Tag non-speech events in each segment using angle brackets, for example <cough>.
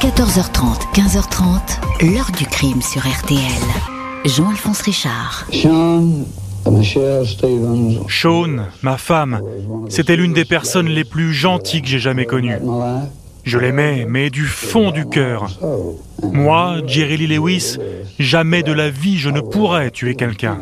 14h30, 15h30, l'heure du crime sur RTL. Jean-Alphonse Richard. Sean, Michelle Stevens. Shaun, ma femme, c'était l'une des personnes les plus gentilles que j'ai jamais connues. Je l'aimais, mais du fond du cœur. Moi, Jerry Lee Lewis, jamais de la vie je ne pourrais tuer quelqu'un.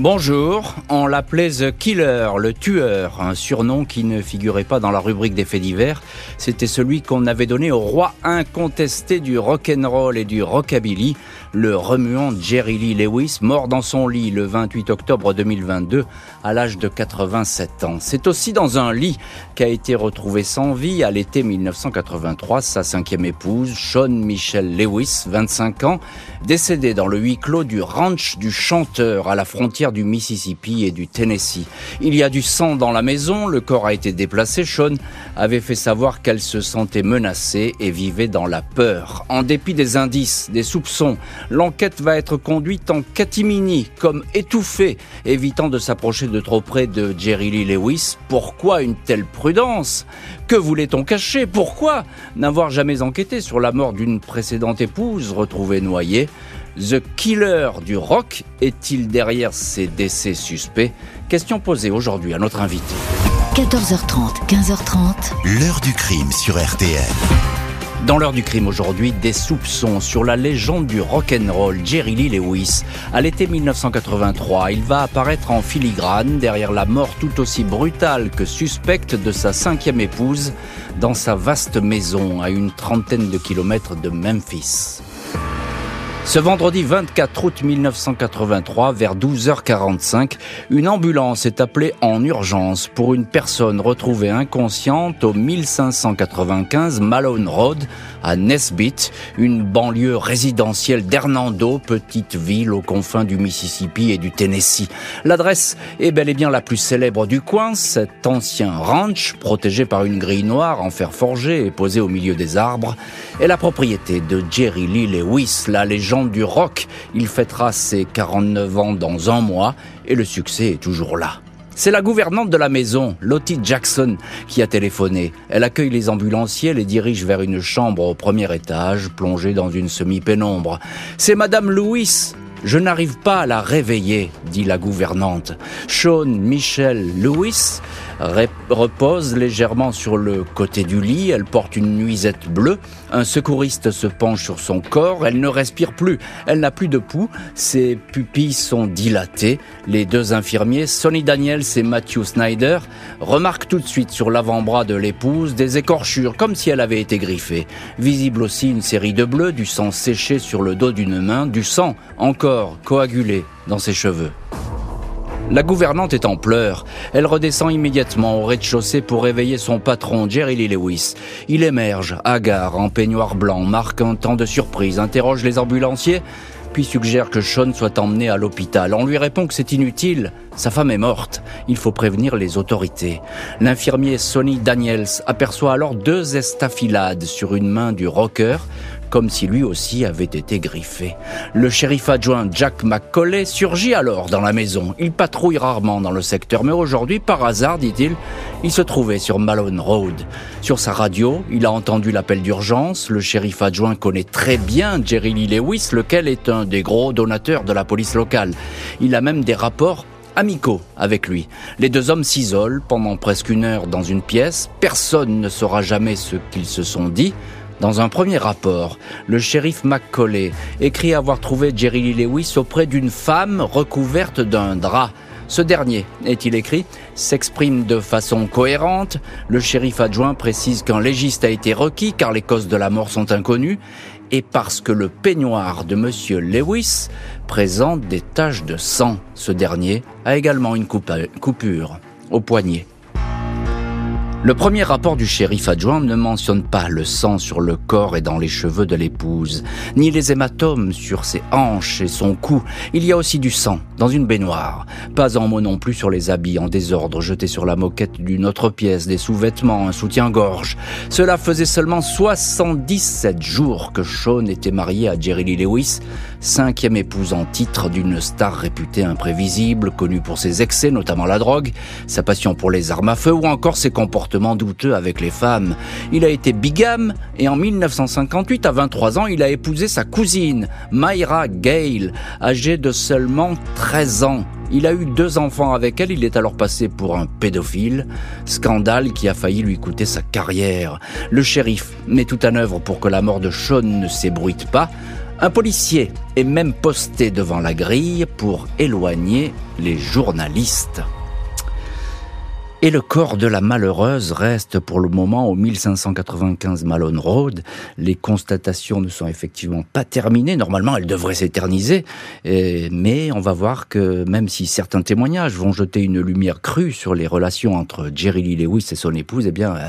Bonjour, on l'appelait The Killer, le tueur, un surnom qui ne figurait pas dans la rubrique des faits divers. C'était celui qu'on avait donné au roi incontesté du rock'n'roll et du rockabilly, le remuant Jerry Lee Lewis, mort dans son lit le 28 octobre 2022 à l'âge de 87 ans. C'est aussi dans un lit qu'a été retrouvé sans vie à l'été 1983 sa cinquième épouse, Sean Michelle Lewis, 25 ans, décédée dans le huis clos du ranch du chanteur à la frontière du Mississippi et du Tennessee. Il y a du sang dans la maison, le corps a été déplacé. Sean avait fait savoir qu'elle se sentait menacée et vivait dans la peur. En dépit des indices, des soupçons, l'enquête va être conduite en catimini, comme étouffée, évitant de s'approcher de trop près de Jerry Lee Lewis. Pourquoi une telle prudence? Que voulait-on cacher? Pourquoi n'avoir jamais enquêté sur la mort d'une précédente épouse retrouvée noyée? The Killer du rock est-il derrière ces décès suspects? Question posée aujourd'hui à notre invité. 14h30, 15h30, L'heure du crime sur RTL. Dans l'heure du crime aujourd'hui, des soupçons sur la légende du rock'n'roll Jerry Lee Lewis. À l'été 1983, il va apparaître en filigrane derrière la mort tout aussi brutale que suspecte de sa cinquième épouse dans sa vaste maison à une trentaine de kilomètres de Memphis. Ce vendredi 24 août 1983, vers 12h45, une ambulance est appelée en urgence pour une personne retrouvée inconsciente au 1595 Malone Road à Nesbitt, une banlieue résidentielle d'Hernando, petite ville aux confins du Mississippi et du Tennessee. L'adresse est bel et bien la plus célèbre du coin, cet ancien ranch protégé par une grille noire en fer forgé et posé au milieu des arbres, est la propriété de Jerry Lee Lewis, la légende du rock. Il fêtera ses 49 ans dans un mois et le succès est toujours là. C'est la gouvernante de la maison, Lottie Jackson, qui a téléphoné. Elle accueille les ambulanciers, les dirige vers une chambre au premier étage, plongée dans une semi-pénombre. C'est Madame Lewis. Je n'arrive pas à la réveiller, dit la gouvernante. Sean Michel Lewis repose légèrement sur le côté du lit. Elle porte une nuisette bleue. Un secouriste se penche sur son corps. Elle ne respire plus. Elle n'a plus de pouls. Ses pupilles sont dilatées. Les deux infirmiers, Sonny Daniels et Matthew Snyder, remarquent tout de suite sur l'avant-bras de l'épouse des écorchures, comme si elle avait été griffée. Visible aussi une série de bleus, du sang séché sur le dos d'une main, du sang encore coagulé dans ses cheveux. La gouvernante est en pleurs. Elle redescend immédiatement au rez-de-chaussée pour réveiller son patron, Jerry Lee Lewis. Il émerge, hagard, en peignoir blanc, marque un temps de surprise, interroge les ambulanciers, puis suggère que Sean soit emmené à l'hôpital. On lui répond que c'est inutile. Sa femme est morte. Il faut prévenir les autorités. L'infirmier Sonny Daniels aperçoit alors deux estafilades sur une main du rocker, comme si lui aussi avait été griffé. Le shérif adjoint Jack McCauley surgit alors dans la maison. Il patrouille rarement dans le secteur, mais aujourd'hui, par hasard, dit-il, il se trouvait sur Malone Road. Sur sa radio, il a entendu l'appel d'urgence. Le shérif adjoint connaît très bien Jerry Lee Lewis, lequel est un des gros donateurs de la police locale. Il a même des rapports amicaux avec lui. Les deux hommes s'isolent pendant presque une heure dans une pièce. Personne ne saura jamais ce qu'ils se sont dit. Dans un premier rapport, le shérif McCauley écrit avoir trouvé Jerry Lee Lewis auprès d'une femme recouverte d'un drap. Ce dernier, est-il écrit, s'exprime de façon cohérente. Le shérif adjoint précise qu'un légiste a été requis car les causes de la mort sont inconnues et parce que le peignoir de monsieur Lewis présente des taches de sang. Ce dernier a également une coupa- coupure au poignet. Le premier rapport du shérif adjoint ne mentionne pas le sang sur le corps et dans les cheveux de l'épouse, ni les hématomes sur ses hanches et son cou. Il y a aussi du sang dans une baignoire. Pas un mot non plus sur les habits en désordre jetés sur la moquette d'une autre pièce, des sous-vêtements, un soutien-gorge. Cela faisait seulement 77 jours que Sean était marié à Jerry Lee Lewis, cinquième épouse en titre d'une star réputée imprévisible, connue pour ses excès, notamment la drogue, sa passion pour les armes à feu ou encore ses comportements douteux avec les femmes. Il a été bigame et en 1958, à 23 ans, il a épousé sa cousine, Myra Gale, âgée de seulement 13 ans. Il a eu deux enfants avec elle, il est alors passé pour un pédophile, scandale qui a failli lui coûter sa carrière. Le shérif met tout en œuvre pour que la mort de Sean ne s'ébruite pas. Un policier est même posté devant la grille pour éloigner les journalistes. Et le corps de la malheureuse reste pour le moment au 1595 Malone Road. Les constatations ne sont effectivement pas terminées. Normalement, elles devraient s'éterniser. Mais on va voir que même si certains témoignages vont jeter une lumière crue sur les relations entre Jerry Lee Lewis et son épouse, eh bien, euh,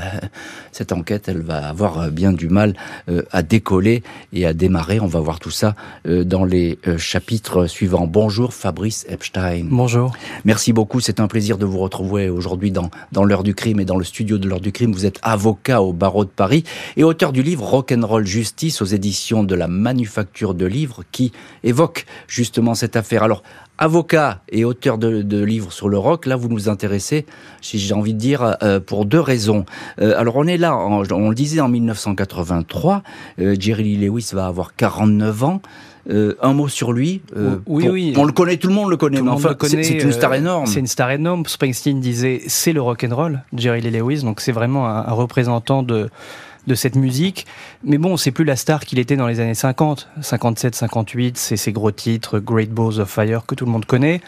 cette enquête, elle va avoir bien du mal euh, à décoller et à démarrer. On va voir tout ça euh, dans les chapitres suivants. Bonjour Fabrice Epstein. Bonjour. Merci beaucoup. C'est un plaisir de vous retrouver aujourd'hui dans dans, l'heure du crime et dans le studio de l'heure du crime. Vous êtes avocat au barreau de Paris et auteur du livre Rock'n'Roll Justice aux éditions de la Manufacture de Livres qui évoque justement cette affaire. Alors, avocat et auteur de, livres sur le rock, là vous nous intéressez, si j'ai envie de dire, euh, pour deux raisons. Euh, alors on est là, on, le disait en 1983, euh, Jerry Lee Lewis va avoir 49 ans. Euh, un mot sur lui. Euh, oui, oui. On le connaît, tout le monde le connaît. mais enfin, c'est une star euh, énorme. C'est une star énorme. Springsteen disait c'est le rock and roll, Jerry Lee Lewis. Donc c'est vraiment un, représentant de de cette musique. Mais bon, c'est plus la star qu'il était dans les années 50, 57, 58. C'est ces gros titres, Great Balls of Fire que tout le monde connaît.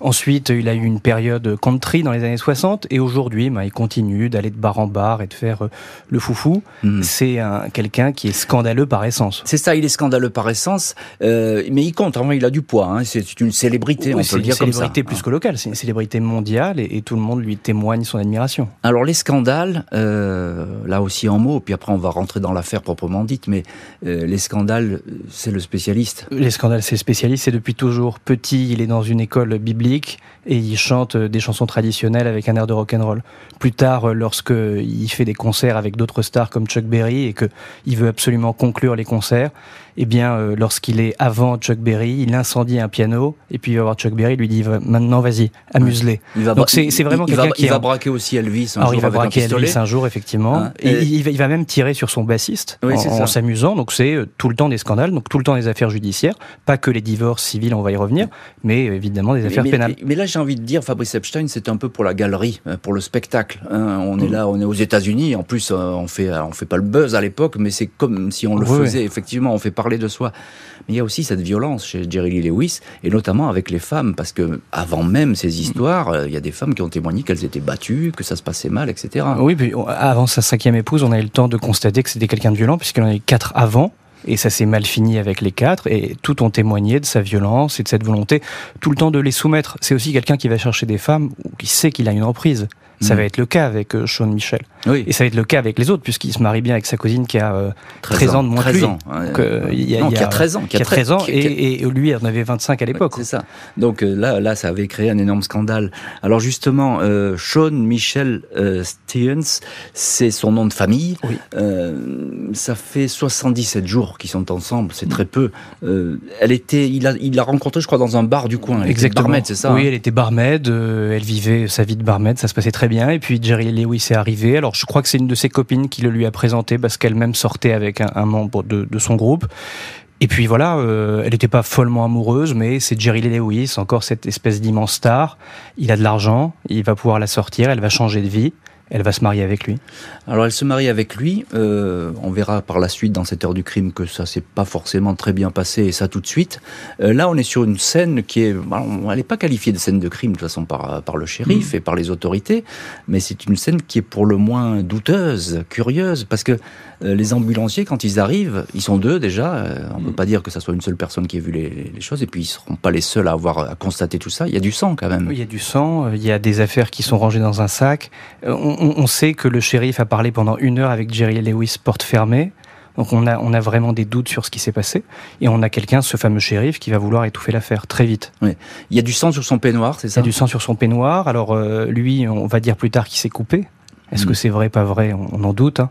Ensuite, il a eu une période country dans les années 60 et aujourd'hui, bah, il continue d'aller de bar en bar et de faire euh, le foufou. Hmm. C'est quelqu'un qui est scandaleux par essence. C'est ça, il est scandaleux par essence, euh, mais il compte. Il a du poids. Hein. C'est une célébrité, on peut le dire comme ça. C'est une célébrité plus que locale. C'est une célébrité mondiale et, tout le monde lui témoigne son admiration. Alors les scandales, euh, là aussi en mots, puis après on va rentrer dans l'affaire proprement dite, mais les scandales, c'est le spécialiste. Les scandales, c'est le spécialiste. C'est depuis toujours petit. Il est dans une école biblique et il chante des chansons traditionnelles avec un air de rock'n'roll. Plus tard, lorsque il fait des concerts avec d'autres stars comme Chuck Berry et que il veut absolument conclure les concerts, eh bien, euh, lorsqu'il est avant Chuck Berry, il incendie un piano, et puis il va voir Chuck Berry, lui dit maintenant vas-y, amuse-les. Donc c'est vraiment quelqu'un qui il va braquer aussi Elvis un Alors, jour il va braquer Elvis un jour effectivement. Hein, et, il, va, il, va, même tirer sur son bassiste en, s'amusant. Donc c'est euh, tout le temps des scandales, donc tout le temps des affaires judiciaires, pas que les divorces civils, on va y revenir, mais euh, évidemment des affaires pénales. Mais là j'ai envie de dire, Fabrice Epstein, c'est un peu pour la galerie, pour le spectacle. Hein. On est mm. là, on est aux États-Unis. En plus, on fait on fait pas le buzz à l'époque, mais c'est comme si on le faisait. Effectivement, on fait parler de soi. Mais il y a aussi cette violence chez Jerry Lee Lewis, et notamment avec les femmes, parce que avant même ces histoires, euh, il y a des femmes qui ont témoigné qu'elles étaient battues, que ça se passait mal, etc. Oui, puis avant sa cinquième épouse, on a eu le temps de constater que c'était quelqu'un de violent, puisqu'il en a eu quatre avant. Et ça s'est mal fini avec les quatre, et tout ont témoigné de sa violence et de cette volonté tout le temps de les soumettre. C'est aussi quelqu'un qui va chercher des femmes qui sait qu'il a une reprise. Ça mm. va être le cas avec euh, Sean Michel. Oui. Et ça va être le cas avec les autres, puisqu'il se marie bien avec sa cousine qui a 13, euh, ans, de moins 13 que lui. Ans. Euh, il y a, non, qui a 13 ans. Qui a 13 ans, et, et, lui en avait 25 à l'époque. c'est ça. Donc là, là, ça avait créé un énorme scandale. Alors justement, euh, Sean Michel euh, Stevens, c'est son nom de famille. Oui. ça fait 77 jours qu'ils sont ensemble, c'est très peu. elle était, il a, il l'a rencontré, je crois, dans un bar du coin. Elle Exactement. barmaid, c'est ça Oui, hein elle était barmaid. elle vivait sa vie de barmaid, ça se passait très bien. Et puis Jerry Lewis est arrivé. Alors je crois que c'est une de ses copines qui le lui a présenté parce qu'elle-même sortait avec un, membre de, son groupe. Et puis voilà, euh, elle n'était pas follement amoureuse, mais c'est Jerry Lewis, encore cette espèce d'immense star. Il a de l'argent, il va pouvoir la sortir, elle va changer de vie elle va se marier avec lui? Alors elle se marie avec lui. Euh, on verra par la suite dans cette heure du crime que ça s'est pas forcément très bien passé et ça tout de suite. Euh, là, on est sur une scène qui est, elle n'est pas qualifiée de scène de crime de toute façon par par le shérif mm. et par les autorités, mais c'est une scène qui est pour le moins douteuse, curieuse, parce que euh, les ambulanciers quand ils arrivent, ils sont deux déjà. on ne peut mm. pas dire que ça soit une seule personne qui ait vu les, les, choses et puis ils seront pas les seuls à avoir à constater tout ça. Il y a du sang quand même. Oui, il y a du sang. Il y a des affaires qui sont rangées dans un sac. On, on, sait que le shérif a parlé pendant une heure avec Jerry Lewis, porte fermée. Donc on a, on a vraiment des doutes sur ce qui s'est passé. Et on a quelqu'un, ce fameux shérif, qui va vouloir étouffer l'affaire très vite. Oui. Il y a du sang sur son peignoir, c'est ça Il y a du sang sur son peignoir. Alors euh, lui, on va dire plus tard qu'il s'est coupé. Est-ce que mm. c'est vrai, pas vrai? On, en doute. Hein.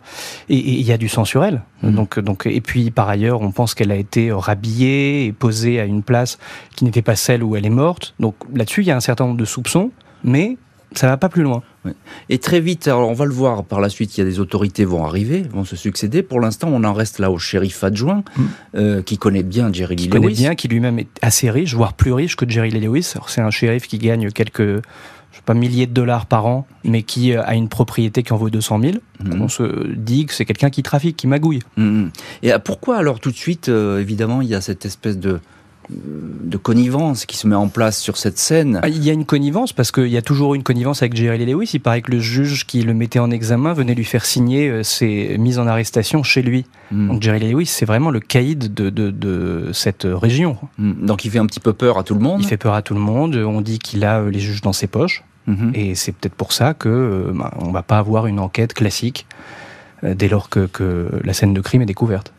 Et il y a du sang sur elle. Mm. Donc, donc, et puis par ailleurs, on pense qu'elle a été rhabillée et posée à une place qui n'était pas celle où elle est morte. Donc là-dessus, il y a un certain nombre de soupçons, mais ça va pas plus loin. Et très vite, alors on va le voir par la suite, il y a des autorités vont arriver, vont se succéder. Pour l'instant, on en reste là au shérif adjoint, mm. euh, qui connaît bien Jerry Lee Lewis. Qui connaît bien, qui lui-même est assez riche, voire plus riche que Jerry Lee Lewis. c'est un shérif qui gagne quelques pas, milliers de dollars par an, mais qui a une propriété qui en vaut 200 000. Mm. On se dit que c'est quelqu'un qui trafique, qui magouille. Mm, Et pourquoi alors tout de suite, euh, évidemment, il y a cette espèce de de connivence qui se met en place sur cette scène? Ah, il y a une connivence parce qu'il y a toujours une connivence avec Jerry Lewis. Il paraît que le juge qui le mettait en examen venait lui faire signer euh, ses mises en arrestation chez lui. Hmm. Donc Jerry Lewis, c'est vraiment le caïd de, de, cette région. Donc il fait un petit peu peur à tout le monde. Il fait peur à tout le monde. On dit qu'il a euh, les juges dans ses poches. Hmm. Et c'est peut-être pour ça que euh, bah, on va pas avoir une enquête classique dès lors que, que la scène de crime est découverte.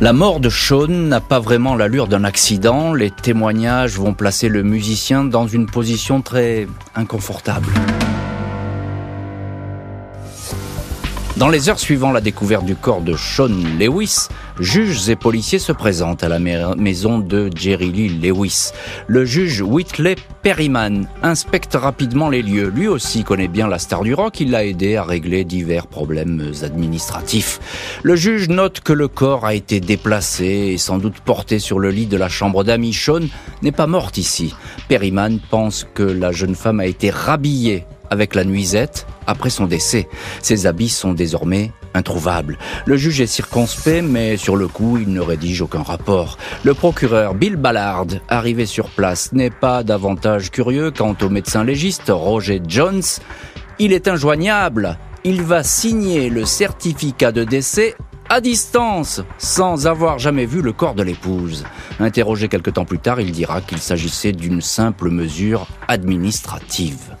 La mort de Sean n'a pas vraiment l'allure d'un accident. Les témoignages vont placer le musicien dans une position très inconfortable. Dans les heures suivant la découverte du corps de Sean Lewis, juges et policiers se présentent à la maison de Jerry Lee Lewis. Le juge Whitley Perryman inspecte rapidement les lieux. Lui aussi connaît bien la star du rock, il l'a aidé à régler divers problèmes administratifs. Le juge note que le corps a été déplacé et sans doute porté sur le lit de la chambre d'amis. Sean n'est pas morte ici. Perryman pense que la jeune femme a été rhabillée avec la nuisette après son décès. Ses habits sont désormais introuvables. Le juge est circonspect, mais sur le coup, il ne rédige aucun rapport. Le procureur Bill Ballard, arrivé sur place, n'est pas davantage curieux quant au médecin légiste Roger Jones. Il est injoignable. Il va signer le certificat de décès à distance, sans avoir jamais vu le corps de l'épouse. Interrogé quelque temps plus tard, il dira qu'il s'agissait d'une simple mesure administrative.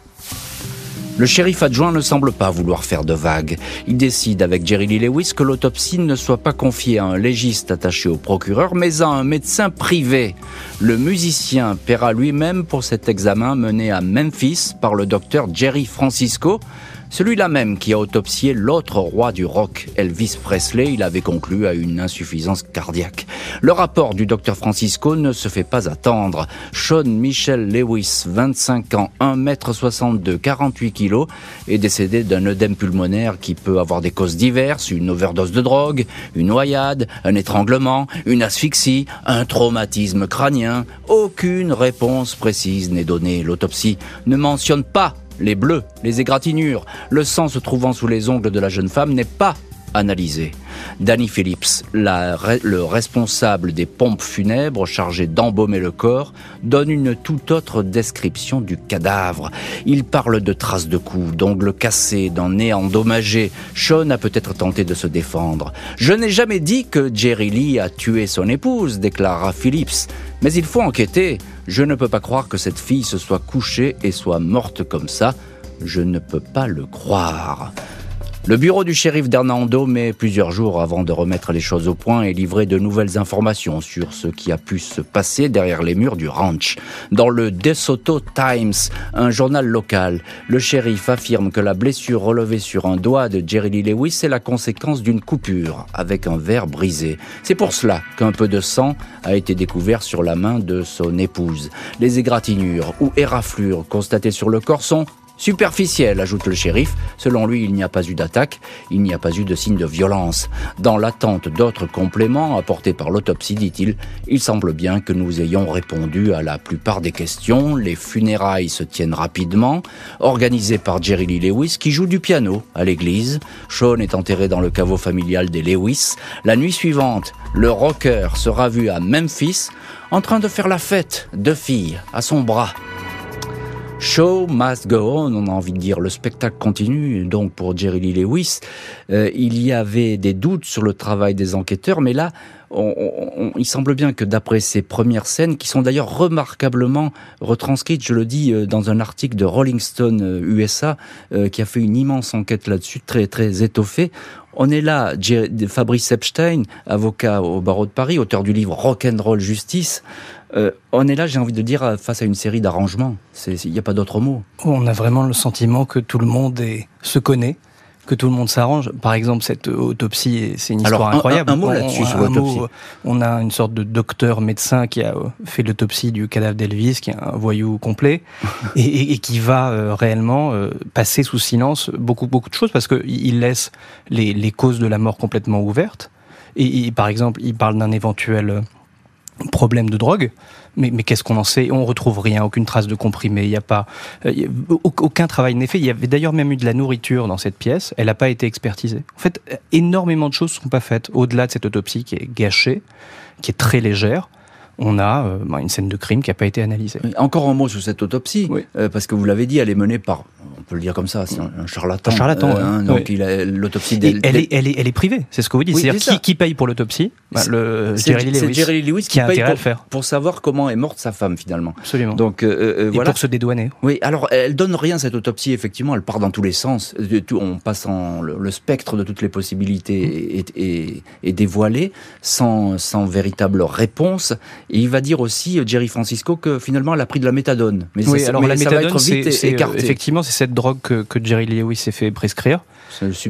Le shérif adjoint ne semble pas vouloir faire de vagues. Il décide avec Jerry Lee Lewis que l'autopsie ne soit pas confiée à un légiste attaché au procureur, mais à un médecin privé. Le musicien paiera lui-même pour cet examen mené à Memphis par le docteur Jerry Francisco, celui-là même qui a autopsié l'autre roi du rock, Elvis Presley, il avait conclu à une insuffisance cardiaque. Le rapport du docteur Francisco ne se fait pas attendre. Sean Michel Lewis, 25 ans, 1 m 62, 48 kg, est décédé d'un œdème pulmonaire qui peut avoir des causes diverses, une overdose de drogue, une noyade, un étranglement, une asphyxie, un traumatisme crânien. Aucune réponse précise n'est donnée. L'autopsie ne mentionne pas les bleus, les égratignures, le sang se trouvant sous les ongles de la jeune femme n'est pas analysé. Danny Phillips, le responsable des pompes funèbres chargées d'embaumer le corps, donne une toute autre description du cadavre. Il parle de traces de coups, d'ongles cassés, d'un nez endommagé. Sean a peut-être tenté de se défendre. Je n'ai jamais dit que Jerry Lee a tué son épouse, déclara Phillips. Mais il faut enquêter. Je ne peux pas croire que cette fille se soit couchée et soit morte comme ça. Je ne peux pas le croire. Le bureau du shérif d'Hernando met plusieurs jours avant de remettre les choses au point et livrer de nouvelles informations sur ce qui a pu se passer derrière les murs du ranch. Dans le DeSoto Times, un journal local, le shérif affirme que la blessure relevée sur un doigt de Jerry Lee Lewis est la conséquence d'une coupure avec un verre brisé. C'est pour cela qu'un peu de sang a été découvert sur la main de son épouse. Les égratignures ou éraflures constatées sur le corps sont Superficielle, ajoute le shérif. Selon lui, il n'y a pas eu d'attaque, il n'y a pas eu de signe de violence. Dans l'attente d'autres compléments apportés par l'autopsie, dit-il, il semble bien que nous ayons répondu à la plupart des questions. Les funérailles se tiennent rapidement, organisées par Jerry Lee Lewis, qui joue du piano à l'église. Sean est enterré dans le caveau familial des Lewis. La nuit suivante, le rocker sera vu à Memphis, en train de faire la fête, deux filles à son bras. Show must go on, on a envie de dire, le spectacle continue. Donc pour Jerry Lee Lewis, euh, il y avait des doutes sur le travail des enquêteurs, mais là, il semble bien que d'après ces premières scènes, qui sont d'ailleurs remarquablement retranscrites, je le dis euh, dans un article de Rolling Stone USA, euh, qui a fait une immense enquête là-dessus, très très étoffée, on est là, Fabrice Epstein, avocat au barreau de Paris, auteur du livre Rock'n'Roll Justice. Euh, on est là, j'ai envie de dire, face à une série d'arrangements. Il n'y a pas d'autre mot. On a vraiment le sentiment que tout le monde se connaît, que tout le monde s'arrange. Par exemple, cette autopsie, c'est une histoire incroyable. Un, mot là-dessus sur l'autopsie. On a une sorte de docteur médecin qui a fait l'autopsie du cadavre d'Elvis, qui est un voyou complet, <laughs> et, qui va euh, réellement euh, passer sous silence beaucoup beaucoup de choses parce qu'il laisse les, les causes de la mort complètement ouvertes. Et, par exemple, il parle d'un éventuel problème de drogue. Mais, mais qu'est-ce qu'on en sait? On retrouve rien, aucune trace de comprimé. Il n'y a pas euh, aucun travail n'est fait. Il y avait d'ailleurs même eu de la nourriture dans cette pièce. Elle n'a pas été expertisée. En fait, énormément de choses sont pas faites au-delà de cette autopsie qui est gâchée, qui est très légère on a euh, bah, une scène de crime qui n'a pas été analysée. Encore un mot sur cette autopsie, euh, parce que vous l'avez dit, elle est menée par peut le dire comme ça, c'est un, charlatan. Un charlatan, euh, hein, donc a l'autopsie. Elle, est, elle, est, elle est privée, c'est ce que vous dites. C'est-à-dire qui, paye pour l'autopsie? Bah, Jerry Lewis, Jerry Lewis qui, a intérêt à le faire pour savoir comment est morte sa femme finalement. Absolument. Donc euh, Et pour se dédouaner. Oui, alors elle donne rien cette autopsie. Effectivement, elle part dans tous les sens. On passe en le, spectre de toutes les possibilités est, est, dévoilé sans, sans véritable réponse. Et il va dire aussi Jerry Francisco que finalement elle a pris de la méthadone. Mais oui, alors la méthadone, c'est effectivement c'est cette drogue que, que Jerry Lewis s'est fait prescrire.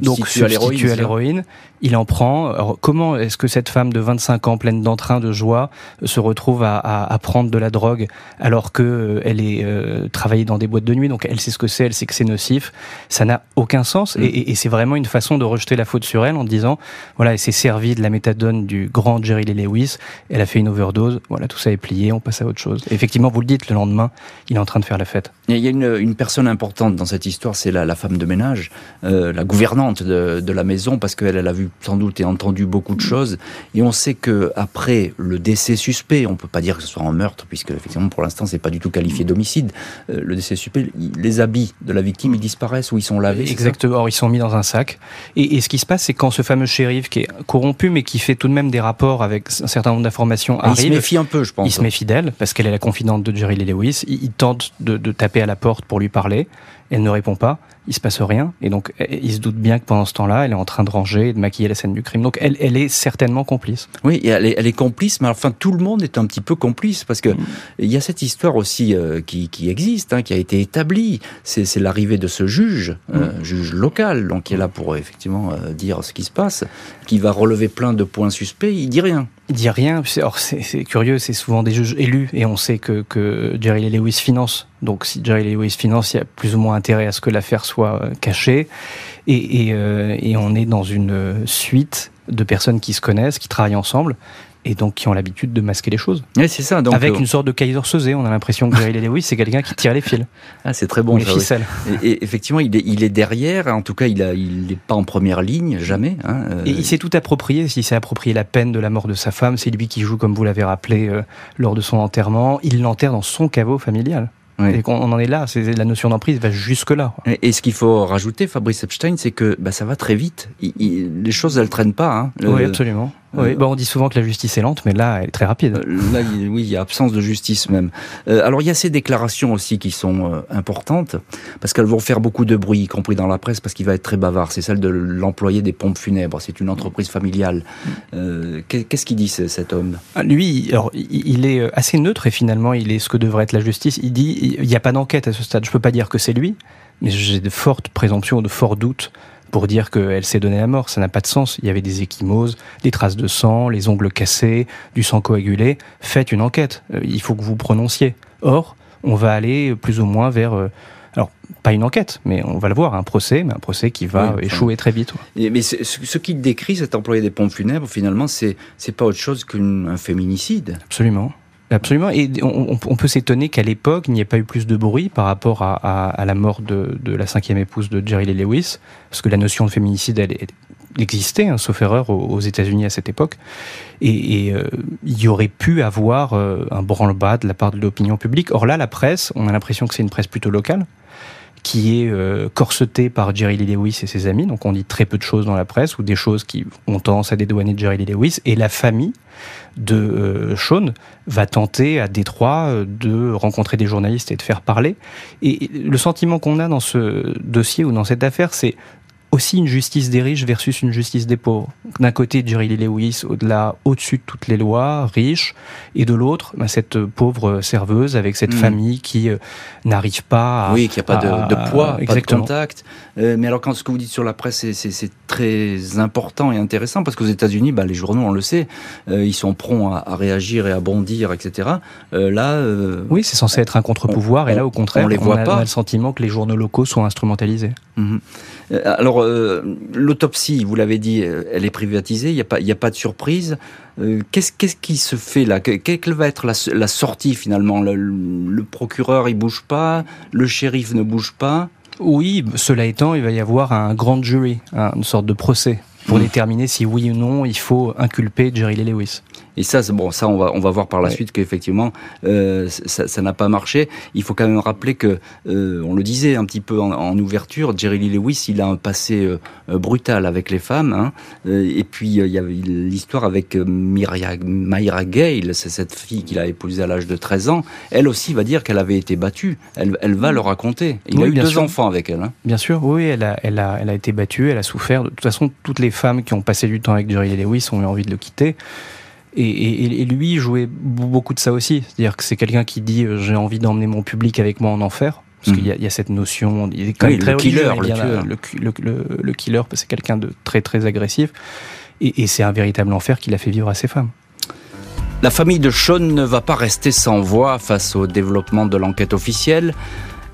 Donc substitut à l'héroïne. Il en prend. Alors, comment est-ce que cette femme de 25 ans, pleine d'entrain, de joie, se retrouve à, à, prendre de la drogue alors que euh, elle est euh, travaillée dans des boîtes de nuit, donc elle sait ce que c'est, elle sait que c'est nocif. Ça n'a aucun sens. Mm. Et, et, c'est vraiment une façon de rejeter la faute sur elle en disant, voilà, elle s'est servie de la méthadone du grand Jerry Lee Lewis. Elle a fait une overdose. Voilà, tout ça est plié. On passe à autre chose. effectivement, vous le dites, le lendemain, il est en train de faire la fête. Il y a une, une personne importante dans cette histoire, c'est la, la, femme de ménage, euh, la gouvernante de, de, la maison, parce qu'elle elle a vu sans doute et entendu beaucoup de choses. Et on sait que après le décès suspect, on peut pas dire que ce soit un meurtre, puisque effectivement pour l'instant c'est pas du tout qualifié d'homicide. Euh, le décès suspect, les habits de la victime ils disparaissent ou ils sont lavés. Exactement, Or, ils sont mis dans un sac. Et, et ce qui se passe, c'est quand ce fameux shérif qui est corrompu, mais qui fait tout de même des rapports avec un certain nombre d'informations, arrive. Il se méfie un peu, je pense. Il se méfie d'elle parce qu'elle est la confidente de Jerry Lee Lewis. Il, il tente de, de taper à la porte pour lui parler. Elle ne répond pas il se passe rien. Et donc, il se doute bien que pendant ce temps-là, elle est en train de ranger et de maquiller la scène du crime. Donc, elle, elle est certainement complice. Oui, elle est, elle est complice, mais enfin, tout le monde est un petit peu complice parce que mm. il y a cette histoire aussi euh, qui, qui, existe, hein, qui a été établie. C'est l'arrivée de ce juge, euh, mm. juge local, donc qui est là pour effectivement euh, dire ce qui se passe, qui va relever plein de points suspects. Il dit rien. Il dit rien. c'est curieux, c'est souvent des juges élus et on sait que, que Jerry Lewis finance. Donc, si Jerry Lewis finance, il y a plus ou moins intérêt à ce que l'affaire soit euh, cachée. Et, et, euh, et, on est dans une suite de personnes qui se connaissent, qui travaillent ensemble et donc qui ont l'habitude de masquer les choses. Oui, c'est ça. Donc Avec euh, une sorte de Kaiser Sosé, on a l'impression que Jerry Lewis, c'est quelqu'un qui tire les fils. Ah, c'est très bon. Les ficelles. Et, effectivement, il est, il est derrière. En tout cas, il n'est il pas en première ligne, jamais. Hein, euh. Et il s'est tout approprié. Il s'est approprié la peine de la mort de sa femme. C'est lui qui joue, comme vous l'avez rappelé, euh, lors de son enterrement. Il l'enterre dans son caveau familial. Et on en est là, c'est la notion d'emprise va jusque là. Et, ce qu'il faut rajouter, Fabrice Epstein, c'est que bah, ça va très vite. les choses, elles traînent pas. Hein. Oui, absolument. Oui, bon, on dit souvent que la justice est lente, mais là, elle est très rapide. Euh, là, oui, il y a absence de justice même. Euh, alors, il y a ces déclarations aussi qui sont euh, importantes, parce qu'elles vont faire beaucoup de bruit, y compris dans la presse, parce qu'il va être très bavard. C'est celle de l'employé des pompes funèbres. C'est une entreprise familiale. Qu'est-ce qu'il dit, cet homme? Ah, Lui, alors, il est assez neutre et finalement, il est ce que devrait être la justice. Il dit, il n'y a pas d'enquête à ce stade. Je peux pas dire que c'est lui, mais j'ai de fortes présomptions, de forts doutes pour dire qu'elle s'est donnée la mort. Ça n'a pas de sens. Il y avait des échymoses, des traces de sang, les ongles cassés, du sang coagulé. Faites une enquête. Euh, il faut que vous prononciez. Or, on va aller plus ou moins vers euh, alors, pas une enquête, mais on va le voir, un procès, mais un procès qui va échouer très vite. mais ce, ce qu'il décrit, cet employé des pompes funèbres, finalement, c'est pas autre chose qu'un féminicide. Absolument. Absolument. Et on, peut s'étonner qu'à l'époque, il n'y ait pas eu plus de bruit par rapport à, la mort de, la cinquième épouse de Jerry Lee Lewis, parce que la notion de féminicide, elle, existait, hein, sauf erreur, aux, États-Unis à cette époque. Et, euh, il y aurait pu avoir euh, un branle-bas de la part de l'opinion publique. Or là, la presse, on a l'impression que c'est une presse plutôt locale qui est euh, corsetée par Jerry Lee Lewis et ses amis. Donc on dit très peu de choses dans la presse ou des choses qui ont tendance à dédouaner Jerry Lee Lewis. Et la famille de euh, Sean va tenter à Détroit euh, de rencontrer des journalistes et de faire parler. Et le sentiment qu'on a dans ce dossier ou dans cette affaire, c'est aussi une justice des riches versus une justice des pauvres. D'un côté, Jerry Lee Lewis, au-delà, au-dessus de toutes les lois, riche, et de l'autre, bah, cette pauvre serveuse avec cette mm. famille qui euh, n'arrive pas à... Oui, qui n'a pas de, poids, pas de contact. Euh, mais alors, quand ce que vous dites sur la presse, c'est très important et intéressant, parce qu'aux États-Unis, bah, les journaux, on le sait, euh, ils sont prompts à, réagir et à bondir, etc. là... oui, c'est censé être un contre-pouvoir, et là, au contraire, on, les voit pas. a le sentiment que les journaux locaux sont instrumentalisés. Mhm. Alors, l'autopsie, vous l'avez dit, elle est privatisée, il n'y a, pas, a pas de surprise. Qu'est-ce qui se fait là? Quelle va être la, sortie finalement? Le, procureur, il bouge pas, le shérif ne bouge pas? Oui, cela étant, il va y avoir un grand jury, une sorte de procès pour mmh. déterminer si oui ou non il faut inculper Jerry Lee Lewis. Et ça, bon, ça, on va, on va voir par la suite qu'effectivement, euh, ça n'a pas marché. Il faut quand même rappeler que, euh, on le disait un petit peu en, ouverture, Jerry Lee Lewis, il a un passé euh, brutal avec les femmes. Hein. et puis, il y avait l'histoire avec Myra, Myra Gale, c'est cette fille qu'il a épousée à l'âge de 13 ans. Elle aussi va dire qu'elle avait été battue. Elle, elle va le raconter. Il a eu deux enfants avec elle. Hein. Bien sûr, oui, elle a, elle, a, elle a été battue, elle a souffert. De toute façon, toutes les femmes qui ont passé du temps avec Jerry Lee Lewis ont eu envie de le quitter. Et, lui jouait beaucoup de ça aussi. C'est-à-dire que c'est quelqu'un qui dit euh, j'ai envie d'emmener mon public avec moi en enfer. Parce qu'il y, y, a cette notion, il est quand même très le killer, le, le, killer, c'est quelqu'un de très très agressif, et, et c'est un véritable enfer qu'il a fait vivre à ses femmes. La famille de Sean ne va pas rester sans voix face au développement de l'enquête officielle.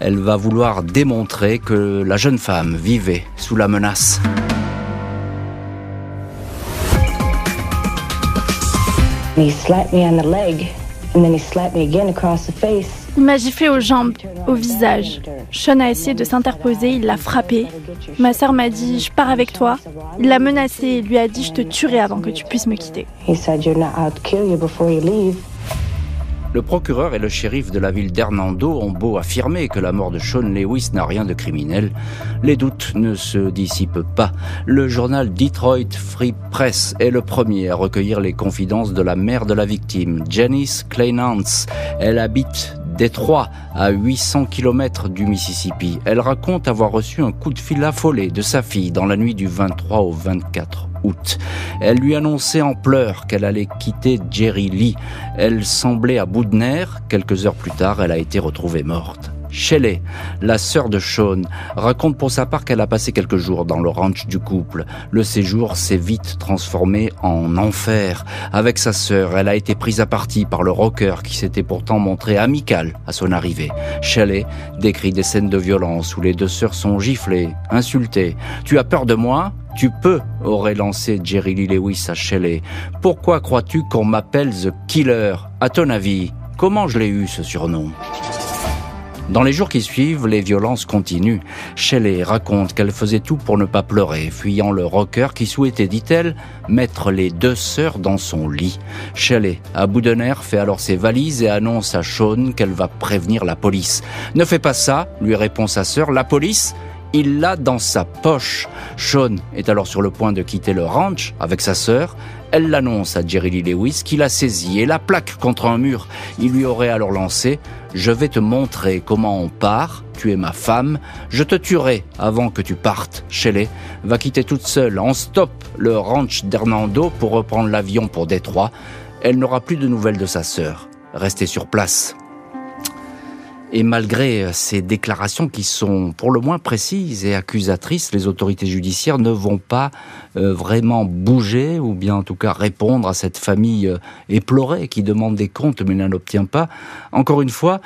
Elle va vouloir démontrer que la jeune femme vivait sous la menace. Il m'a giflé aux jambes, au visage. Sean a essayé de s'interposer, il l'a frappé. Ma sœur m'a dit Je pars avec toi. Il l'a menacé et lui a dit Je te tuerai avant que tu puisses me quitter. Le procureur et le shérif de la ville d'Hernando ont beau affirmer que la mort de Sean Lewis n'a rien de criminel, les doutes ne se dissipent pas. Le journal Detroit Free Press est le premier à recueillir les confidences de la mère de la victime, Janice Kleinhans. Elle habite Détroit, à 800 km du Mississippi. Elle raconte avoir reçu un coup de fil affolé de sa fille dans la nuit du 23 au 24 Elle lui annonçait en pleurs qu'elle allait quitter Jerry Lee. Elle semblait à bout de nerfs. Quelques heures plus tard, elle a été retrouvée morte. Shelley, la sœur de Sean, raconte pour sa part qu'elle a passé quelques jours dans le ranch du couple. Le séjour s'est vite transformé en enfer. Avec sa sœur, elle a été prise à partie par le rocker qui s'était pourtant montré amical à son arrivée. Shelley décrit des scènes de violence où les deux sœurs sont giflées, insultées. Tu as peur de moi? Tu peux, aurait lancé Jerry Lee Lewis à Shelley. Pourquoi crois-tu qu'on m'appelle The Killer? À ton avis, comment je l'ai eu ce surnom? Dans les jours qui suivent, les violences continuent. Shelley raconte qu'elle faisait tout pour ne pas pleurer, fuyant le rocker qui souhaitait, dit-elle, mettre les deux sœurs dans son lit. Shelley, à bout de nerfs, fait alors ses valises et annonce à Sean qu'elle va prévenir la police. Ne fais pas ça, lui répond sa sœur, la police? Il l'a dans sa poche. Sean est alors sur le point de quitter le ranch avec sa sœur. Elle l'annonce à Jerry Lee Lewis qui l'a saisi et la plaque contre un mur. Il lui aurait alors lancé Je vais te montrer comment on part, tu es ma femme, je te tuerai avant que tu partes. Shelley va quitter toute seule en stop le ranch d'Hernando pour reprendre l'avion pour Détroit. Elle n'aura plus de nouvelles de sa sœur. Restée sur place. Et malgré euh, ces déclarations qui sont pour le moins précises et accusatrices, les autorités judiciaires ne vont pas euh, vraiment bouger ou bien en tout cas répondre à cette famille euh, éplorée qui demande des comptes mais n'en obtient pas. Encore une fois,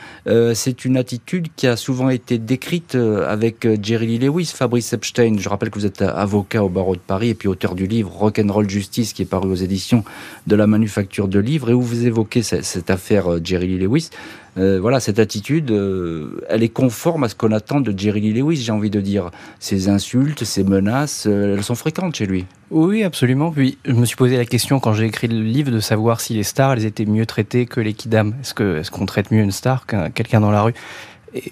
c'est une attitude qui a souvent été décrite avec Jerry Lee Lewis, Fabrice Epstein. Je rappelle que vous êtes avocat au barreau de Paris et puis auteur du livre Rock'n'Roll Justice qui est paru aux éditions de la Manufacture de Livres et où vous évoquez cette, affaire Jerry Lee Lewis. Euh, voilà, cette attitude, euh, elle est conforme à ce qu'on attend de Jerry Lee Lewis, j'ai envie de dire. Ces insultes, ces menaces, euh, elles sont fréquentes chez lui. Oui, absolument. Puis, je me suis posé la question quand j'ai écrit le livre de savoir si les stars, elles étaient mieux traitées que les kidam. Est-ce qu'on traite mieux une star qu'un quelqu'un dans la rue?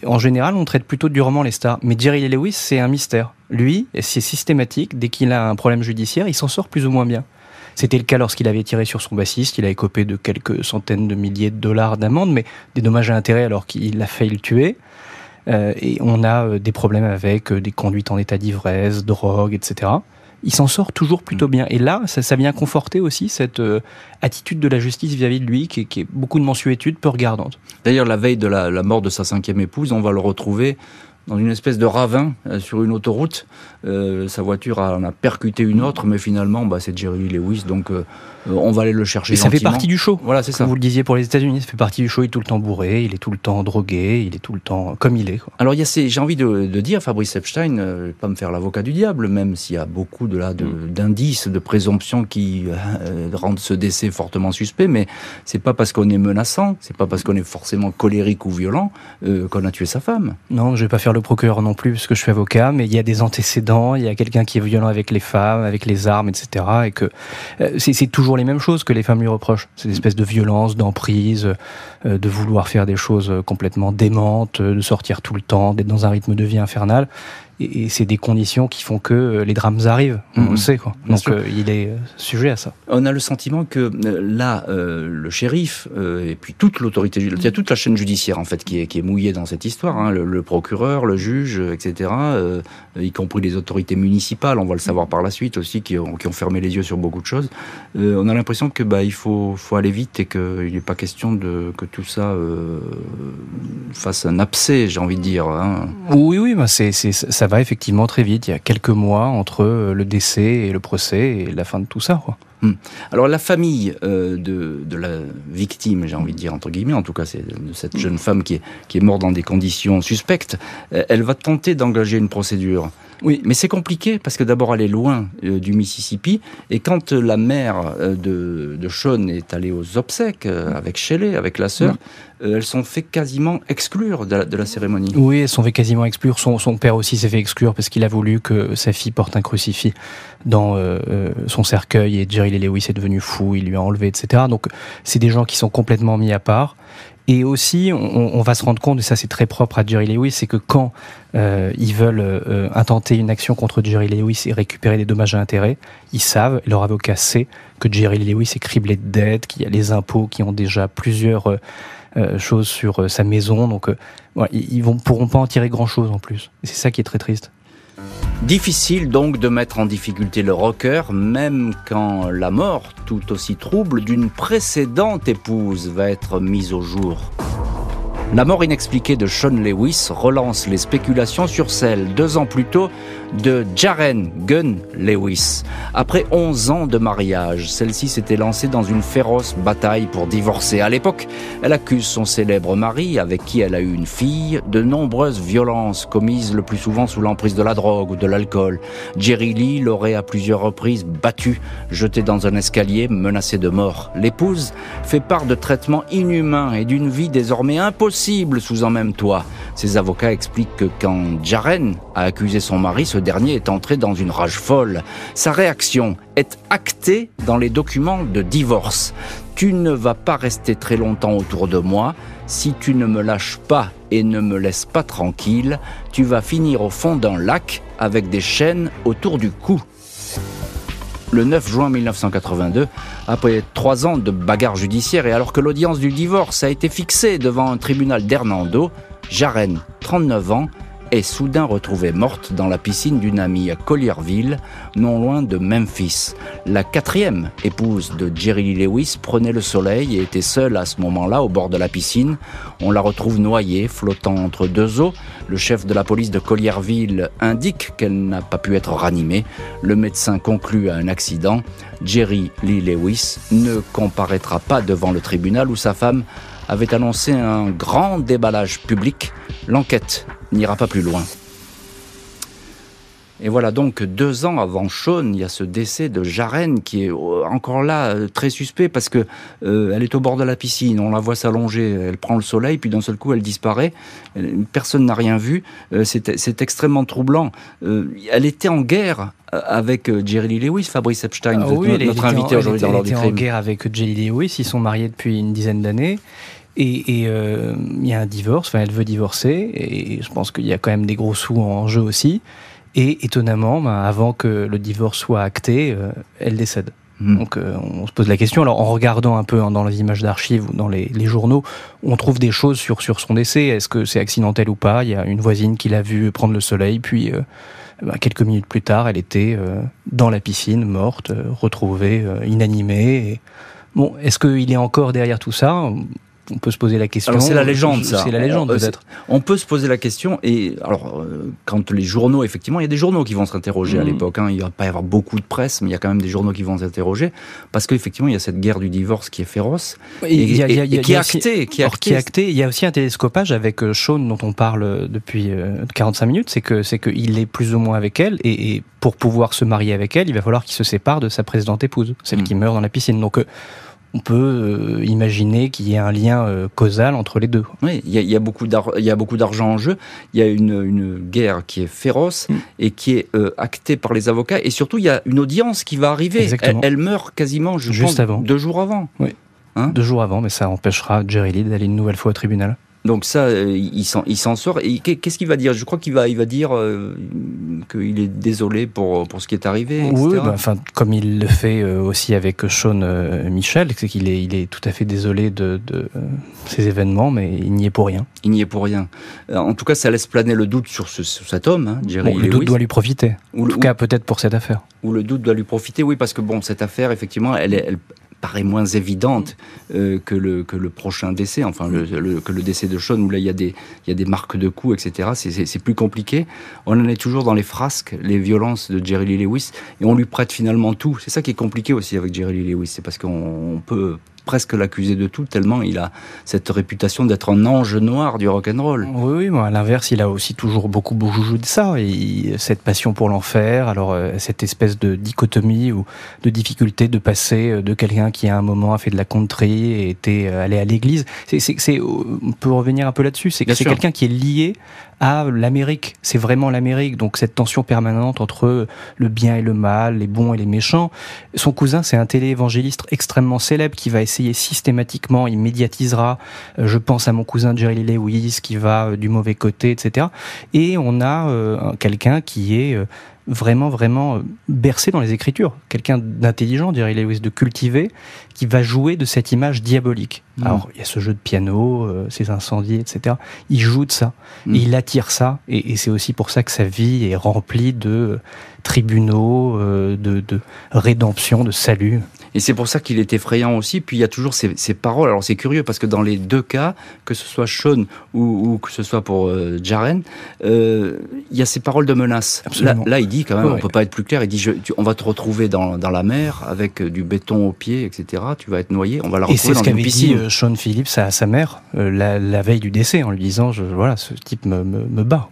En général, on traite plutôt durement les stars. Mais Jerry Lee Lewis, c'est un mystère. Lui, c'est systématique. Dès qu'il a un problème judiciaire, il s'en sort plus ou moins bien. C'était le cas lorsqu'il avait tiré sur son bassiste. Il a écopé de quelques centaines de milliers de dollars d'amende, mais des dommages à intérêt alors qu'il a failli le tuer. et on a des problèmes avec des conduites en état d'ivresse, drogue, etc il s'en sort toujours plutôt mm. bien. Et là, ça, vient conforter aussi cette euh, attitude de la justice vis-à-vis de lui, qui, est beaucoup de mensuétude peu regardante. D'ailleurs, la veille de la, mort de sa cinquième épouse, on va le retrouver dans une espèce de ravin euh, sur une autoroute. Euh, sa voiture en a percuté une autre, mais finalement, bah, c'est Jerry Lewis, donc euh, on va aller le chercher. Et ça fait partie du show. Voilà, c'est ça. Vous le disiez pour les États-Unis, ça fait partie du show. Il est tout le temps bourré, il est tout le temps drogué, il est tout le temps comme il est. Alors, il y a j'ai envie de, dire, Fabrice Epstein, euh, pas me faire l'avocat du diable, même s'il y a beaucoup de là mm. d'indices, de, présomptions qui euh, rendent ce décès fortement suspect, mais c'est pas parce qu'on est menaçant, c'est pas parce qu'on est forcément colérique ou violent qu'on a tué sa femme. Non, je vais pas faire le procureur non plus, parce que je suis avocat, mais il y a des antécédents, il y a quelqu'un qui est violent avec les femmes, avec les armes, etc. Et que c'est toujours les mêmes choses que les femmes lui reprochent. Cette espèce de violence, d'emprise, euh, de vouloir faire des choses complètement démentes, de sortir tout le temps, d'être dans un rythme de vie infernal et, c'est des conditions qui font que euh, les drames arrivent. On le mhm. sait, quoi. Donc euh, il est euh, sujet à ça. On a le sentiment que là, le shérif et puis toute l'autorité, il y a toute la chaîne judiciaire en fait qui est, qui est mouillée dans cette histoire. Hein. le, procureur, le juge, etc. y compris les autorités municipales. On va le savoir par la suite aussi, qui ont, qui ont fermé les yeux sur beaucoup de choses. on a l'impression que bah il faut, faut aller vite et qu'il n'est pas question de que tout ça fasse un abcès, j'ai envie de dire. Hein. Oui, oui, bah c'est ça ça va effectivement très vite. Il y a quelques mois entre euh, le décès et le procès et la fin de tout ça. Hmm. Alors la famille euh, de, la victime, j'ai envie de dire entre guillemets, en tout cas c'est de cette jeune femme qui est, morte dans des conditions suspectes, euh, elle va tenter d'engager une procédure. Oui, mais c'est compliqué parce que d'abord elle est loin du Mississippi et quand la mère de, de Sean est allée aux obsèques avec Shelley, avec la sœur, euh, elles sont fait quasiment exclure de la, cérémonie. Oui, elles sont fait quasiment exclure. Son, son père aussi s'est fait exclure parce qu'il a voulu que sa fille porte un crucifix dans euh, euh, son cercueil et Jerry Lee Lewis est devenu fou, il lui a enlevé, etc. Donc c'est des gens qui sont complètement mis à part. Et aussi, on, va se rendre compte, et ça c'est très propre à Jerry Lewis, c'est que quand ils veulent intenter une action contre Jerry Lewis et récupérer des dommages à intérêts, ils savent, leur avocat sait, que Jerry Lewis est criblé de dettes, qu'il y a les impôts qui ont déjà plusieurs euh, choses sur euh, sa maison. Donc, euh, ils ne pourront pas en tirer grand-chose en plus. C'est ça qui est très triste. Difficile donc de mettre en difficulté le rocker, même quand la mort, tout aussi trouble, d'une précédente épouse va être mise au jour. La mort inexpliquée de Sean Lewis relance les spéculations sur celle, deux ans plus tôt, de Jaren Gunn Lewis. Après 11 ans de mariage, celle-ci s'était lancée dans une féroce bataille pour divorcer. À l'époque, elle accuse son célèbre mari, avec qui elle a eu une fille, de nombreuses violences commises le plus souvent sous l'emprise de la drogue ou de l'alcool. Jerry Lee l'aurait à plusieurs reprises battu, jeté dans un escalier, menacé de mort. L'épouse fait part de traitements inhumains et d'une vie désormais impossible sous un même toit. Ses avocats expliquent que quand Jaren a accusé son mari, ce dernier est entré dans une rage folle. Sa réaction est actée dans les documents de divorce. Tu ne vas pas rester très longtemps autour de moi. Si tu ne me lâches pas et ne me laisses pas tranquille, tu vas finir au fond d'un lac avec des chaînes autour du cou. Le 9 juin 1982, après trois ans de bagarre judiciaire et alors que l'audience du divorce a été fixée devant un tribunal d'Hernando, Jaren, 39 ans, est soudain retrouvée morte dans la piscine d'une amie à Collierville, non loin de Memphis. La quatrième épouse de Jerry Lewis prenait le soleil et était seule à ce moment-là au bord de la piscine. On la retrouve noyée, flottant entre deux eaux. Le chef de la police de Collierville indique qu'elle n'a pas pu être ranimée. Le médecin conclut à un accident. Jerry Lee Lewis ne comparaîtra pas devant le tribunal où sa femme avait annoncé un grand déballage public. L'enquête n'ira pas plus loin. Et voilà donc deux ans avant Sean, il y a ce décès de Jaren qui est euh, encore là euh, très suspect parce que euh, elle est au bord de la piscine, on la voit s'allonger, elle prend le soleil, puis d'un seul coup elle disparaît. Personne n'a rien vu. C'est extrêmement troublant. Elle était en guerre avec Jerry Lewis, Fabrice Epstein, ah notre invité aujourd'hui dans l'ordre du crime. en guerre avec Jerry Lewis, ils sont mariés depuis une dizaine d'années. Et, il y a un divorce, enfin elle veut divorcer, et je pense qu'il y a quand même des gros sous en jeu aussi. Et étonnamment, ben, avant que le divorce soit acté, euh, elle décède. Hmm. Donc euh, on se pose la question. Alors en regardant un peu hein, dans les images d'archives ou dans les, journaux, on trouve des choses sur sur son décès. Est-ce que c'est accidentel ou pas? Il y a une voisine qui l'a vu prendre le soleil, puis euh, bah, quelques minutes plus tard, elle était euh, dans la piscine, morte, retrouvée inanimée. Et... Bon, est-ce qu'il est encore derrière tout ça? On peut se poser la question. c'est la légende, ça. C'est la légende, euh, peut-être. On peut se poser la question, et alors, euh, quand les journaux, effectivement, il y a des journaux qui vont s'interroger à mm. l'époque. Hein. il ne va pas y avoir beaucoup de presse, mais il y a quand même des journaux qui vont s'interroger, parce qu'effectivement, il y a cette guerre du divorce qui est féroce, et, qui est actée. Qui est actée. Il y a aussi un télescopage avec euh, Sean, dont on parle depuis 45 minutes, c'est que c'est qu'il est plus ou moins avec elle, et, pour pouvoir se marier avec elle, il va falloir qu'il se sépare de sa précédente épouse, celle mm. qui meurt dans la piscine. Donc, on peut euh, imaginer qu'il y ait un lien euh, causal entre les deux. Oui, il y, a, beaucoup d'argent en jeu, il y a une, guerre qui est féroce mm. et qui est euh, actée par les avocats, et surtout il y a une audience qui va arriver. Elle, meurt quasiment, je Juste avant. deux jours avant. Oui. Hein? Deux jours avant, mais ça empêchera Jerry Lee d'aller une nouvelle fois au tribunal. Donc ça, euh, il s'en sort. Et qu'est-ce qu'il va dire? Je crois qu'il va, il va dire euh, qu'il est désolé pour, pour ce qui est arrivé. Oui, bah, enfin, comme il le fait euh, aussi avec Sean Michel, c'est qu'il est, il est tout à fait désolé de, de ces événements, mais il n'y est pour rien. Il n'y est pour rien. En tout cas, ça laisse planer le doute sur, ce, cet homme, hein, Jerry Le doute doit lui profiter. en tout cas, peut-être pour cette affaire. Ou le doute doit lui profiter, oui, parce que bon, cette affaire, effectivement, elle, elle, paraît moins évidente euh, que, le, que le prochain décès, enfin le, que le décès de Sean, où là il y a des, il y a des marques de coups, etc. C'est plus compliqué. On en est toujours dans les frasques, les violences de Jerry Lee Lewis, et on lui prête finalement tout. C'est ça qui est compliqué aussi avec Jerry Lee Lewis, c'est parce qu'on peut presque l'accuser de tout, tellement il a cette réputation d'être un ange noir du rock'n'roll. Oui, oui, à l'inverse, il a aussi toujours beaucoup joué de ça, et cette passion pour l'enfer, alors euh, cette espèce de dichotomie ou de difficulté de passer euh, de quelqu'un qui à un moment a fait de la country et était euh, allé à l'église. C'est, on peut revenir un peu là-dessus, c'est quelqu'un qui est lié à l'Amérique. C'est vraiment l'Amérique. Donc cette tension permanente entre le bien et le mal, les bons et les méchants. Son cousin, c'est un téléévangéliste extrêmement célèbre qui va essayer systématiquement, il médiatisera, euh, je pense à mon cousin Jerry Lewis qui va euh, du mauvais côté, etc. Et on a euh, quelqu'un qui est vraiment, vraiment bercé dans les Écritures. Quelqu'un d'intelligent, dirait Lewis, de cultivé, qui va jouer de cette image diabolique. Mm. Alors, il y a ce jeu de piano, euh, ces incendies, etc. Il joue de ça. Mm. il attire ça. Et, c'est aussi pour ça que sa vie est remplie de tribunaux, euh, de, de rédemption, de salut. Et c'est pour ça qu'il est effrayant aussi. Puis il y a toujours ces, ces paroles. Alors c'est curieux parce que dans les deux cas, que ce soit Sean ou, ou que ce soit pour euh, Jaren, euh, il y a ces paroles de menace. Là, là, il dit quand même, on peut pas être plus clair. Il dit, je, on va te retrouver dans, dans, la mer avec euh, du béton aux pieds, etc. Tu vas être noyé. On va la retrouver dans une piscine. Et c'est ce qu'avait dit Sean Phillips à sa mère la, la, veille du décès en lui disant, je, voilà, ce type me, me, me bat.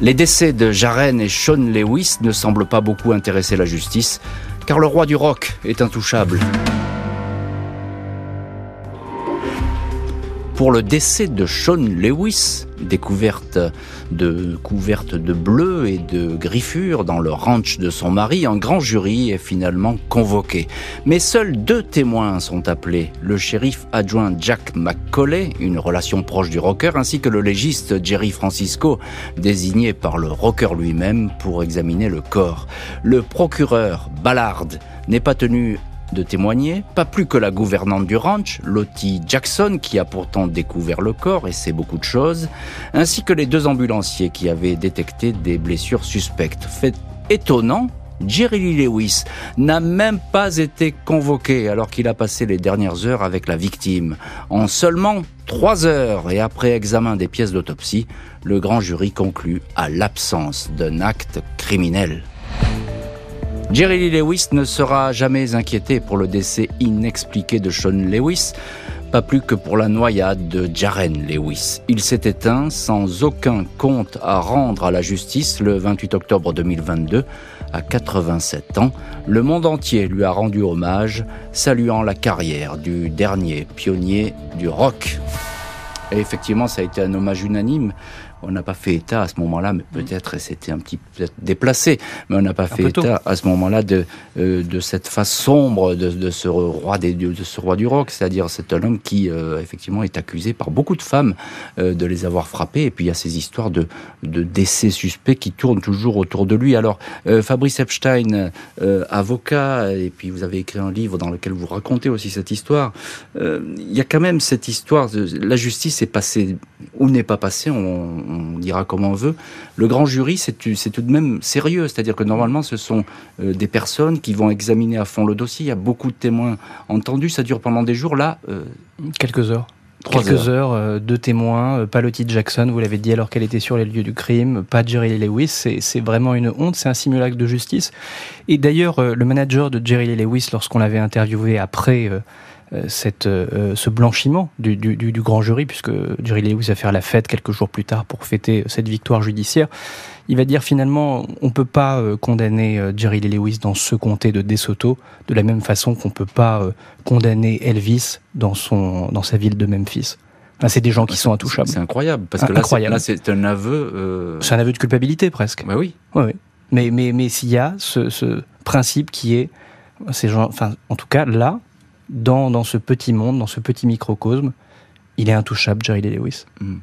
Les décès de Jaren et Sean Lewis ne semblent pas beaucoup intéresser la justice car le roi du rock est intouchable. Pour le décès de Sean Lewis, découverte de couverte de bleu et de griffures dans le ranch de son mari, un grand jury est finalement convoqué. Mais seuls deux témoins sont appelés, le shérif adjoint Jack McCauley, une relation proche du rocker, ainsi que le légiste Jerry Francisco, désigné par le rocker lui-même pour examiner le corps. Le procureur Ballard n'est pas tenu de témoigner, pas plus que la gouvernante du ranch, Lottie Jackson, qui a pourtant découvert le corps et sait beaucoup de choses, ainsi que les deux ambulanciers qui avaient détecté des blessures suspectes. Fait étonnant, Jerry Lee Lewis n'a même pas été convoqué alors qu'il a passé les dernières heures avec la victime. En seulement trois heures et après examen des pièces d'autopsie, le grand jury conclut à l'absence d'un acte criminel. Jerry Lee Lewis ne sera jamais inquiété pour le décès inexpliqué de Sean Lewis, pas plus que pour la noyade de Jaren Lewis. Il s'est éteint sans aucun compte à rendre à la justice le 28 octobre 2022, à 87 ans. Le monde entier lui a rendu hommage, saluant la carrière du dernier pionnier du rock. Et effectivement, ça a été un hommage unanime. On n'a pas fait état à ce moment-là, mais peut-être c'était un petit peu déplacé, mais on n'a pas fait état à ce moment-là de euh, de cette face sombre de, de ce roi des de ce roi du rock, c'est-à-dire c'est un homme qui euh, effectivement est accusé par beaucoup de femmes euh, de les avoir frappés, et puis il y a ces histoires de de décès suspects qui tournent toujours autour de lui. Alors Fabrice Epstein, avocat, et puis vous avez écrit un livre dans lequel vous racontez aussi cette histoire. Il y a quand même cette histoire de la justice est passée ou n'est pas passée. On, on dira comme on veut. Le grand jury, c'est tout de même sérieux, c'est-à-dire que normalement, ce sont euh, des personnes qui vont examiner à fond le dossier. Il y a beaucoup de témoins entendus, ça dure pendant des jours. Là, euh, quelques heures. Quelques heures, euh, de témoins, pas Lottie Jackson, vous l'avez dit alors qu'elle était sur les lieux du crime, pas Jerry Lee Lewis, c'est vraiment une honte, c'est un simulacre de justice. Et d'ailleurs, le manager de Jerry Lee Lewis, lorsqu'on l'avait interviewé après cette, euh, ce blanchiment du, du, du, grand jury, puisque Jerry Lewis va faire la fête quelques jours plus tard pour fêter cette victoire judiciaire. Il va dire finalement, on peut pas euh, condamner Jerry Lewis dans ce comté de DeSoto de la même façon qu'on peut pas condamner Elvis dans son dans sa ville de Memphis. c'est des gens qui sont intouchables. C'est incroyable parce que là, c'est un aveu. C'est un aveu de culpabilité presque. Bah oui. Mais mais mais s'il y a ce, ce principe qui est ces gens, enfin en tout cas là, dans, dans ce petit monde, dans ce petit microcosme, il est intouchable, Jerry Lee Lewis. Hmm.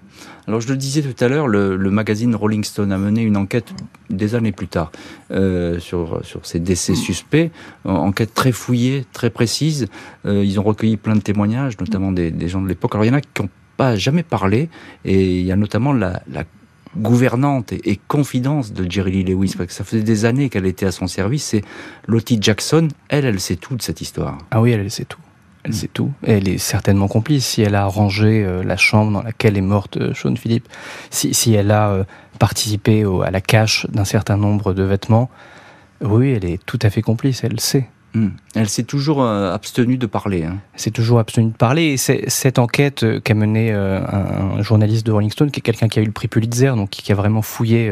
Alors je le disais tout à l'heure, le, magazine Rolling Stone a mené une enquête des années plus tard euh, sur, sur ces décès suspects, enquête très fouillée, très précise. Euh, ils ont recueilli plein de témoignages, notamment des, gens de l'époque. Alors il y en a qui n'ont pas jamais parlé, et il y a notamment la gouvernante et, confidence de Jerry Lee Lewis, parce que ça faisait des années qu'elle était à son service, c'est Lottie Jackson. Elle, elle sait tout de cette histoire. Ah oui, elle sait tout. Elle sait tout. elle est certainement complice. Si elle a rangé euh, la chambre dans laquelle est morte euh, Sean Philippe, si, si elle a euh, participé à la cache d'un certain nombre de vêtements, oui, elle est tout à fait complice. Elle sait. Hmm. Elle s'est toujours euh, abstenue de parler. Hein. C'est toujours abstenue de parler. Et cette enquête euh, qu'a menée euh, un, journaliste de Rolling Stone, qui est quelqu'un qui a eu le prix Pulitzer, donc qui, a vraiment fouillé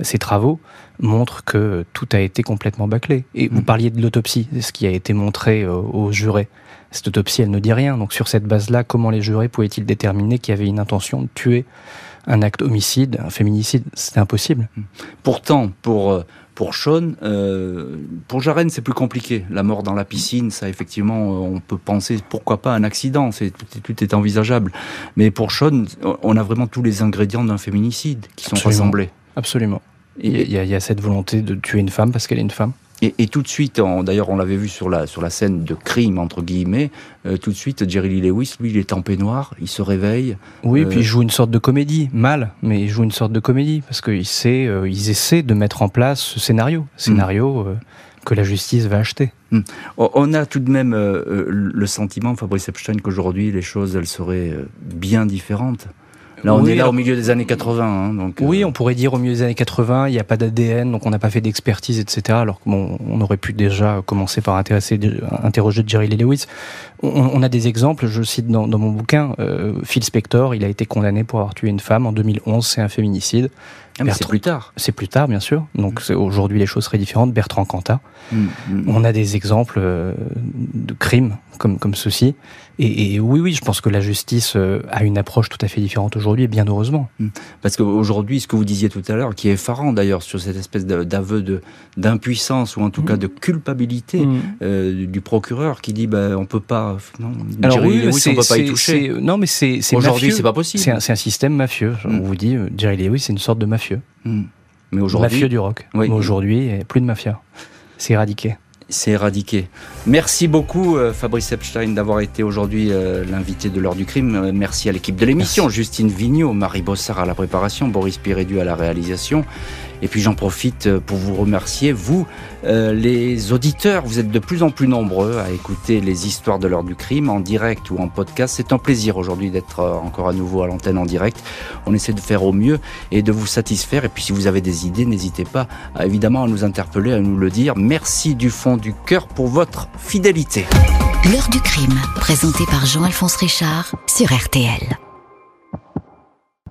ses travaux, montre que tout a été complètement bâclé. Et vous hmm. parliez de l'autopsie, ce qui a été montré aux jurés. Cette autopsie, elle ne dit rien. Donc sur cette base-là, comment les jurés pouvaient-ils déterminer qu'il y avait une intention de tuer un acte homicide, un féminicide? C'était impossible. Hmm. Pourtant, pour pour Sean, euh, pour Jaren, c'est plus compliqué. La mort dans la piscine, ça, effectivement, on peut penser, pourquoi pas, un accident, c'est, tout est envisageable. Mais pour Sean, on a vraiment tous les ingrédients d'un féminicide qui sont rassemblés. Absolument. Il y, a, il y, a, cette volonté de tuer une femme parce qu'elle est une femme. Et, tout de suite, d'ailleurs, on l'avait vu sur la, sur la scène de crime, entre guillemets, euh, tout de suite, Jerry Lee Lewis, lui, il est en peignoir, il se réveille. Oui, puis il joue une sorte de comédie, mal, mais il joue une sorte de comédie, parce qu'ils sait, euh, ils essaient de mettre en place ce scénario, scénario euh, que la justice va acheter. Hmm. On a tout de même le sentiment, Fabrice Epstein, qu'aujourd'hui, les choses, elles seraient bien différentes. Là, on est là au milieu des années 80. Hein, donc, oui, euh, on pourrait dire au milieu des années 80, il n'y a pas d'ADN, donc on n'a pas fait d'expertise, etc. Alors qu'on on aurait pu déjà commencer par intéresser, interroger Jerry Lee Lewis. On, a des exemples, je cite dans, mon bouquin, euh, Phil Spector, il a été condamné pour avoir tué une femme en 2011, c'est un féminicide. Ah, mais c'est plus tard. C'est plus tard, bien sûr. Donc aujourd'hui, les choses seraient différentes. Bertrand Cantat. Mm, mm. On a des exemples euh, de crimes comme, comme ceci. Et, oui, oui, je pense que la justice euh, a une approche tout à fait différente aujourd'hui, et bien heureusement. Mm. Parce qu'aujourd'hui, ce que vous disiez tout à l'heure, qui est effarant d'ailleurs sur cette espèce d'aveu d'impuissance ou en tout cas de culpabilité euh, du procureur qui dit ben on peut pas non, Alors Jerry oui, Lewis, on peut pas y toucher. Non, mais c'est aujourd'hui c'est pas possible. C'est un, système mafieux. On vous dit Jerry Lewis, c'est une sorte de mafieux. Mais aujourd'hui, mafieux du rock. Oui. Mais aujourd'hui, plus de mafia. C'est éradiqué. C'est éradiqué. Merci beaucoup euh, Fabrice Epstein d'avoir été aujourd'hui euh, l'invité de l'heure du crime. Euh, merci à l'équipe de l'émission, Justine Vignot, Marie Bossard à la préparation, Boris Pirédu à la réalisation. Et puis j'en profite euh, pour vous remercier, vous, euh, les auditeurs. Vous êtes de plus en plus nombreux à écouter les histoires de l'heure du crime en direct ou en podcast. C'est un plaisir aujourd'hui d'être euh, encore à nouveau à l'antenne en direct. On essaie de faire au mieux et de vous satisfaire. Et puis si vous avez des idées, n'hésitez pas évidemment à nous interpeller, à nous le dire. Merci du fond du cœur pour votre fidélité. L'heure du crime, présenté par Jean-Alphonse Richard sur RTL.